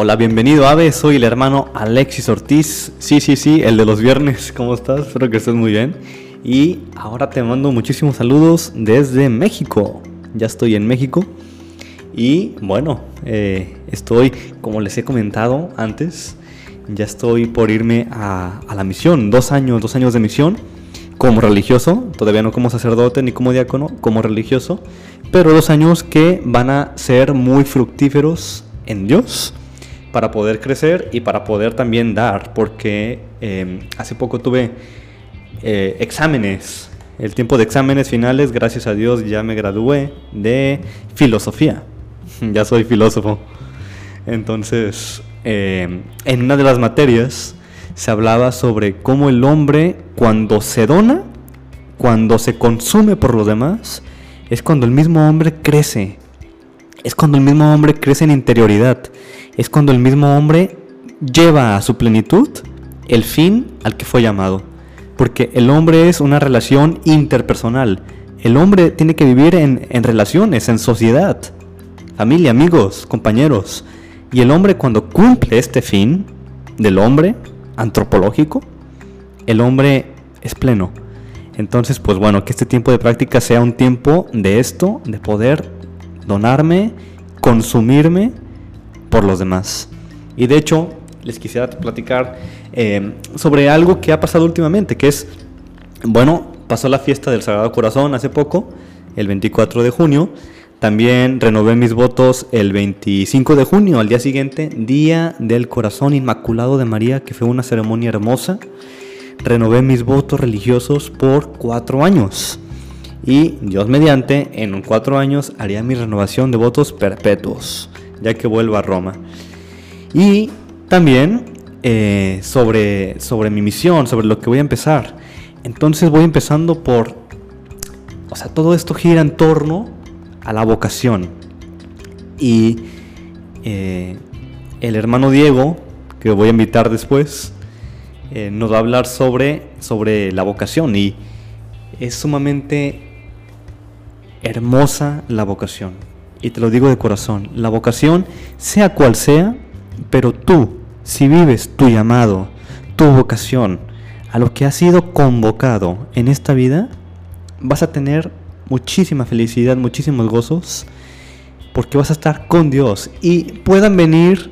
Hola, bienvenido Ave, soy el hermano Alexis Ortiz. Sí, sí, sí, el de los viernes. ¿Cómo estás? Espero que estés muy bien. Y ahora te mando muchísimos saludos desde México. Ya estoy en México. Y bueno, eh, estoy, como les he comentado antes, ya estoy por irme a, a la misión. Dos años, dos años de misión como religioso, todavía no como sacerdote ni como diácono, como religioso, pero dos años que van a ser muy fructíferos en Dios para poder crecer y para poder también dar, porque em, hace poco tuve eh, exámenes, el tiempo de exámenes finales, gracias a Dios ya me gradué de filosofía, ya soy filósofo. Entonces, em, en una de las materias se hablaba sobre cómo el hombre cuando se dona, cuando se consume por los demás, es cuando el mismo hombre crece. Es cuando el mismo hombre crece en interioridad. Es cuando el mismo hombre lleva a su plenitud el fin al que fue llamado. Porque el hombre es una relación interpersonal. El hombre tiene que vivir en, en relaciones, en sociedad. Familia, amigos, compañeros. Y el hombre cuando cumple este fin del hombre, antropológico, el hombre es pleno. Entonces, pues bueno, que este tiempo de práctica sea un tiempo de esto, de poder donarme, consumirme por los demás. Y de hecho, les quisiera platicar eh, sobre algo que ha pasado últimamente, que es, bueno, pasó la fiesta del Sagrado Corazón hace poco, el 24 de junio, también renové mis votos el 25 de junio, al día siguiente, Día del Corazón Inmaculado de María, que fue una ceremonia hermosa. Renové mis votos religiosos por cuatro años. Y Dios mediante, en cuatro años haría mi renovación de votos perpetuos, ya que vuelvo a Roma. Y también eh, sobre, sobre mi misión, sobre lo que voy a empezar. Entonces voy empezando por... O sea, todo esto gira en torno a la vocación. Y eh, el hermano Diego, que voy a invitar después, eh, nos va a hablar sobre, sobre la vocación. Y es sumamente hermosa la vocación. Y te lo digo de corazón. La vocación, sea cual sea, pero tú, si vives tu llamado, tu vocación, a lo que has sido convocado en esta vida, vas a tener muchísima felicidad, muchísimos gozos, porque vas a estar con Dios y puedan venir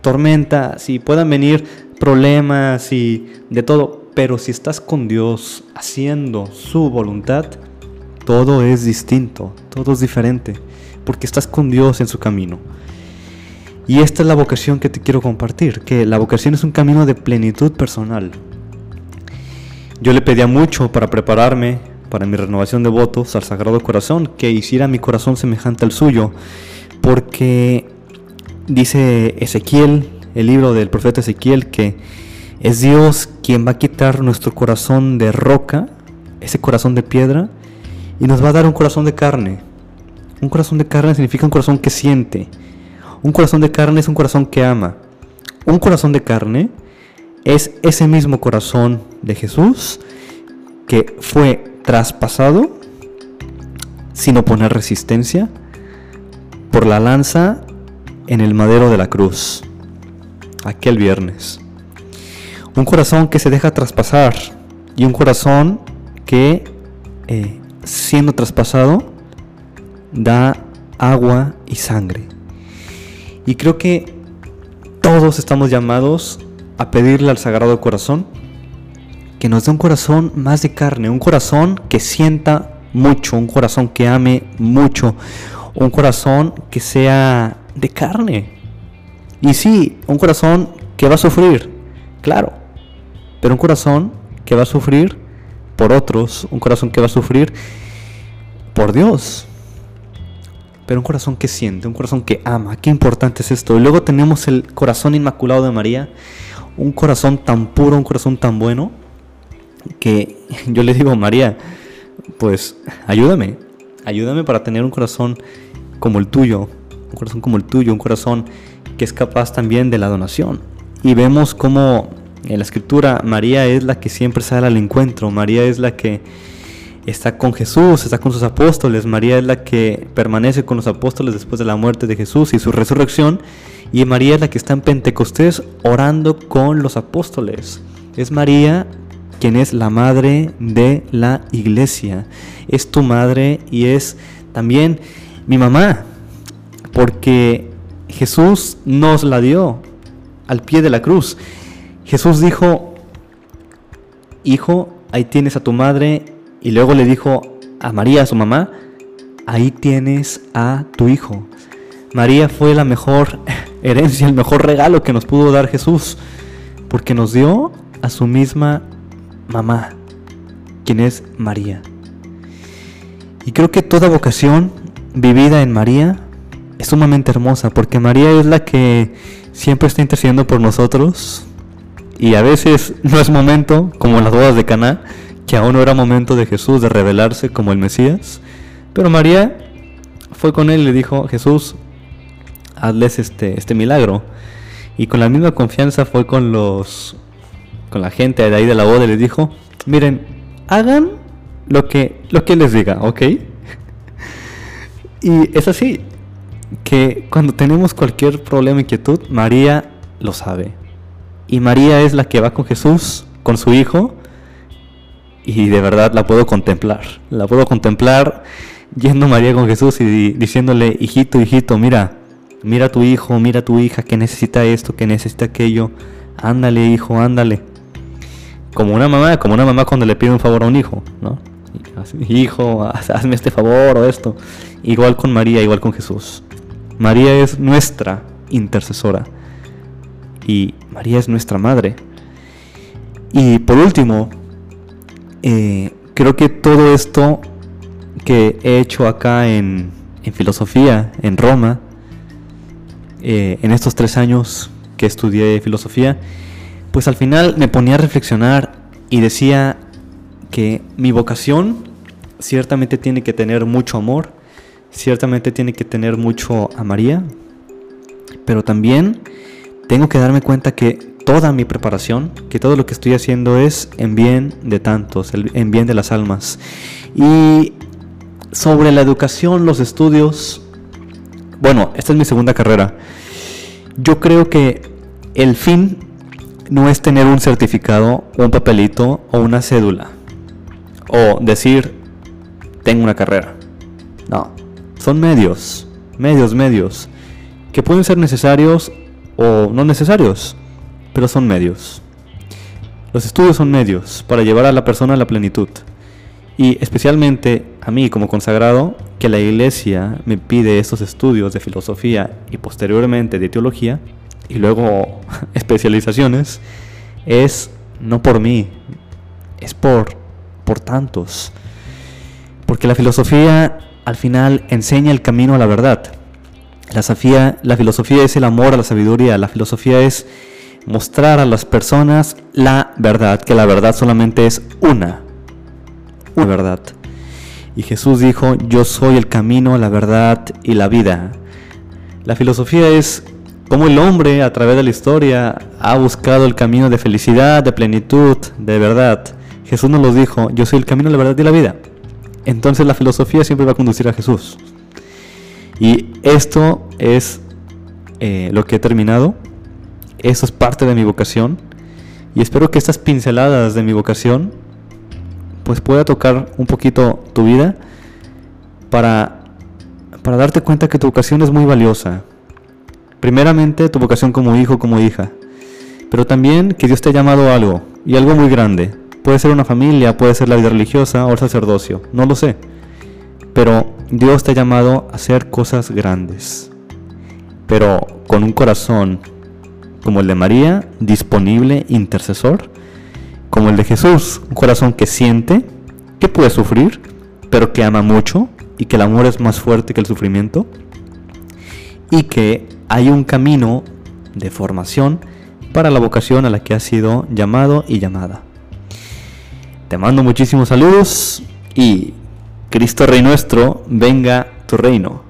tormentas y puedan venir problemas y de todo, pero si estás con Dios haciendo su voluntad, todo es distinto, todo es diferente, porque estás con Dios en su camino. Y esta es la vocación que te quiero compartir, que la vocación es un camino de plenitud personal. Yo le pedía mucho para prepararme para mi renovación de votos al Sagrado Corazón, que hiciera mi corazón semejante al suyo, porque dice Ezequiel, el libro del profeta Ezequiel, que es Dios quien va a quitar nuestro corazón de roca, ese corazón de piedra, y nos va a dar un corazón de carne. Un corazón de carne significa un corazón que siente. Un corazón de carne es un corazón que ama. Un corazón de carne es ese mismo corazón de Jesús que fue traspasado sin oponer resistencia por la lanza en el madero de la cruz, aquel viernes. Un corazón que se deja traspasar y un corazón que, eh, siendo traspasado, da agua y sangre. Y creo que todos estamos llamados a pedirle al Sagrado Corazón que nos dé un corazón más de carne, un corazón que sienta mucho, un corazón que ame mucho, un corazón que sea de carne. Y sí, un corazón que va a sufrir, claro, pero un corazón que va a sufrir por otros, un corazón que va a sufrir por Dios. Pero un corazón que siente, un corazón que ama. Qué importante es esto. Y luego tenemos el corazón inmaculado de María, un corazón tan puro, un corazón tan bueno, que yo le digo, María, pues ayúdame, ayúdame para tener un corazón como el tuyo, un corazón como el tuyo, un corazón que es capaz también de la donación. Y vemos como en la escritura María es la que siempre sale al encuentro, María es la que está con Jesús, está con sus apóstoles, María es la que permanece con los apóstoles después de la muerte de Jesús y su resurrección, Y María es la que está en Pentecostés orando con los apóstoles. Es María quien es la madre de la iglesia. Es tu madre y es también mi mamá. Porque Jesús nos la dio al pie de la cruz. Jesús dijo, hijo, ahí tienes a tu madre. Y luego le dijo a María, a su mamá, ahí tienes a tu hijo. María fue la mejor herencia, el mejor regalo que nos pudo dar Jesús, porque nos dio a su misma mamá, quien es María. Y creo que toda vocación vivida en María es sumamente hermosa, porque María es la que siempre está intercediendo por nosotros, y a veces no es momento, como en las bodas de Caná, que aún no era momento de Jesús de revelarse como el Mesías, pero María fue con él y le dijo, Jesús, hazles este, este milagro. Y con la misma confianza fue con los con la gente de ahí de la boda y les dijo, miren, hagan lo que, lo que les diga, ¿ok? y es así, que cuando tenemos cualquier problema, inquietud, María lo sabe. Y María es la que va con Jesús, con su hijo, y de verdad la puedo contemplar. La puedo contemplar yendo María con Jesús y diciéndole, hijito, hijito, mira, mira a tu hijo, mira a tu hija que necesita esto, que necesita aquello. Ándale, hijo, ándale. Como una mamá, como una mamá cuando le pide un favor a un hijo, ¿no? Hijo, hazme este favor o esto. Igual con María, igual con Jesús. María es nuestra intercesora. Y María es nuestra madre. Y por último, eh, creo que todo esto que he hecho acá en, en filosofía, en Roma, eh, en estos tres años que estudié filosofía, pues al final me ponía a reflexionar y decía que mi vocación ciertamente tiene que tener mucho amor, ciertamente tiene que tener mucho a pero también tengo que darme cuenta que toda mi preparación, que todo lo que estoy haciendo es en bien de tantos, en bien de las almas. Y sobre la educación, los estudios, bueno, esta es mi segunda carrera. Yo creo que el fin no es tener un certificado, un papelito o una cédula. O decir, tengo una carrera. No, son medios, medios, medios, que pueden ser necesarios o no necesarios, pero son medios. Los estudios son medios para llevar a la persona a la plenitud. Y especialmente a mí como consagrado, que la iglesia me pide estos estudios de filosofía y posteriormente de teología, y luego especializaciones, es no por mí, es por, por tantos. Porque la filosofía al final enseña el camino a la verdad. La, sofía, la filosofía es el amor a la sabiduría, la filosofía es mostrar a las personas la verdad, que la verdad solamente es una, una verdad. Y Jesús dijo, yo soy el camino, la verdad y la vida. La filosofía es cómo el hombre a través de la historia ha buscado el camino de felicidad, de plenitud, de verdad. Jesús nos lo dijo, yo soy el camino, la verdad y la vida. Entonces la filosofía siempre va a conducir a Jesús. Y esto es eh, lo que he terminado. Eso es parte de mi vocación. Y espero que estas pinceladas de mi vocación pues pueda tocar un poquito tu vida para, para darte cuenta que tu vocación es muy valiosa. Primeramente, tu vocación como hijo, como hija. Pero también que Dios te ha llamado a algo, y algo muy grande. Puede ser una familia, puede ser la vida religiosa o el sacerdocio, no lo sé. Pero Dios te ha llamado a hacer cosas grandes. Pero con un corazón como el de María, disponible, intercesor, como el de Jesús, un corazón que siente, que puede sufrir, pero que ama mucho y que el amor es más fuerte que el sufrimiento y que hay un camino de formación para la vocación a la que has sido llamado y llamada. Te mando muchísimos saludos y Cristo Rey nuestro, venga tu reino.